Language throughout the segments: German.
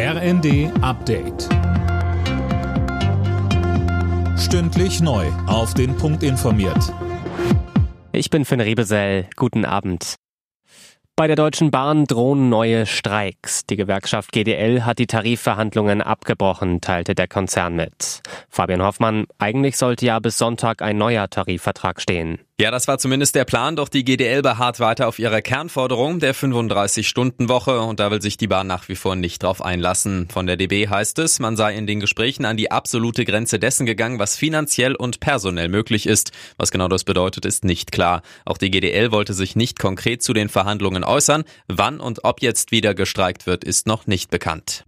RND Update. Stündlich neu. Auf den Punkt informiert. Ich bin Finn Rebesell. Guten Abend. Bei der Deutschen Bahn drohen neue Streiks. Die Gewerkschaft GDL hat die Tarifverhandlungen abgebrochen, teilte der Konzern mit. Fabian Hoffmann, eigentlich sollte ja bis Sonntag ein neuer Tarifvertrag stehen. Ja, das war zumindest der Plan, doch die GDL beharrt weiter auf ihrer Kernforderung der 35-Stunden-Woche und da will sich die Bahn nach wie vor nicht drauf einlassen. Von der DB heißt es, man sei in den Gesprächen an die absolute Grenze dessen gegangen, was finanziell und personell möglich ist. Was genau das bedeutet, ist nicht klar. Auch die GDL wollte sich nicht konkret zu den Verhandlungen äußern. Wann und ob jetzt wieder gestreikt wird, ist noch nicht bekannt.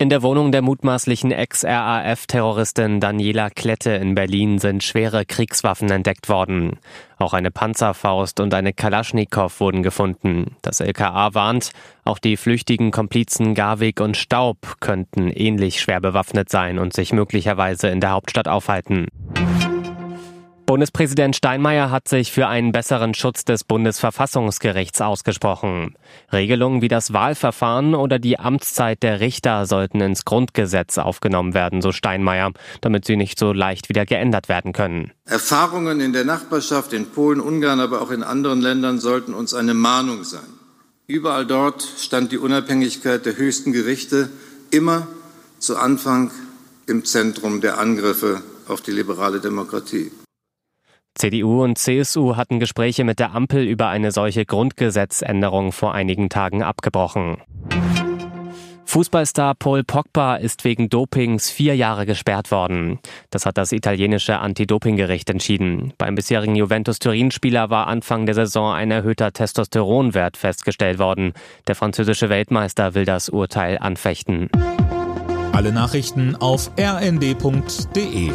In der Wohnung der mutmaßlichen Ex-RAF-Terroristin Daniela Klette in Berlin sind schwere Kriegswaffen entdeckt worden. Auch eine Panzerfaust und eine Kalaschnikow wurden gefunden. Das LKA warnt, auch die flüchtigen Komplizen Garwig und Staub könnten ähnlich schwer bewaffnet sein und sich möglicherweise in der Hauptstadt aufhalten. Bundespräsident Steinmeier hat sich für einen besseren Schutz des Bundesverfassungsgerichts ausgesprochen. Regelungen wie das Wahlverfahren oder die Amtszeit der Richter sollten ins Grundgesetz aufgenommen werden, so Steinmeier, damit sie nicht so leicht wieder geändert werden können. Erfahrungen in der Nachbarschaft, in Polen, Ungarn, aber auch in anderen Ländern sollten uns eine Mahnung sein. Überall dort stand die Unabhängigkeit der höchsten Gerichte immer zu Anfang im Zentrum der Angriffe auf die liberale Demokratie. CDU und CSU hatten Gespräche mit der Ampel über eine solche Grundgesetzänderung vor einigen Tagen abgebrochen. Fußballstar Paul Pogba ist wegen Dopings vier Jahre gesperrt worden. Das hat das italienische Anti-Doping-Gericht entschieden. Beim bisherigen Juventus-Turin-Spieler war Anfang der Saison ein erhöhter Testosteronwert festgestellt worden. Der französische Weltmeister will das Urteil anfechten. Alle Nachrichten auf rnd.de